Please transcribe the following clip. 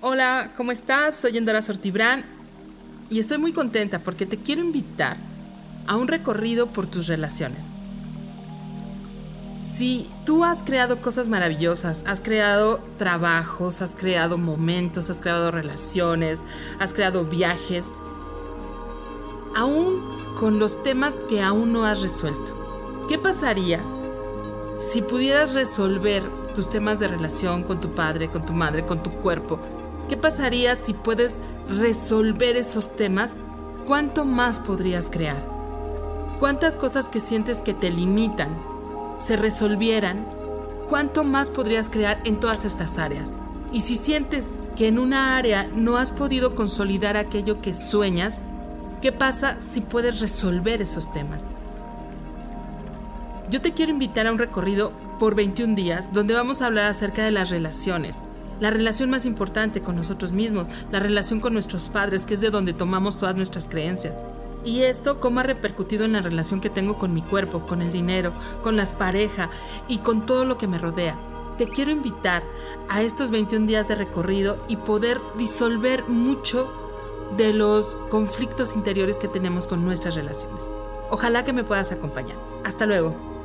Hola, ¿cómo estás? Soy Endora Sortibrán y estoy muy contenta porque te quiero invitar a un recorrido por tus relaciones. Si tú has creado cosas maravillosas, has creado trabajos, has creado momentos, has creado relaciones, has creado viajes, aún con los temas que aún no has resuelto, ¿qué pasaría si pudieras resolver tus temas de relación con tu padre, con tu madre, con tu cuerpo? ¿Qué pasaría si puedes resolver esos temas? ¿Cuánto más podrías crear? ¿Cuántas cosas que sientes que te limitan se resolvieran? ¿Cuánto más podrías crear en todas estas áreas? Y si sientes que en una área no has podido consolidar aquello que sueñas, ¿qué pasa si puedes resolver esos temas? Yo te quiero invitar a un recorrido por 21 días donde vamos a hablar acerca de las relaciones, la relación más importante con nosotros mismos, la relación con nuestros padres, que es de donde tomamos todas nuestras creencias. Y esto cómo ha repercutido en la relación que tengo con mi cuerpo, con el dinero, con la pareja y con todo lo que me rodea. Te quiero invitar a estos 21 días de recorrido y poder disolver mucho de los conflictos interiores que tenemos con nuestras relaciones. Ojalá que me puedas acompañar. Hasta luego.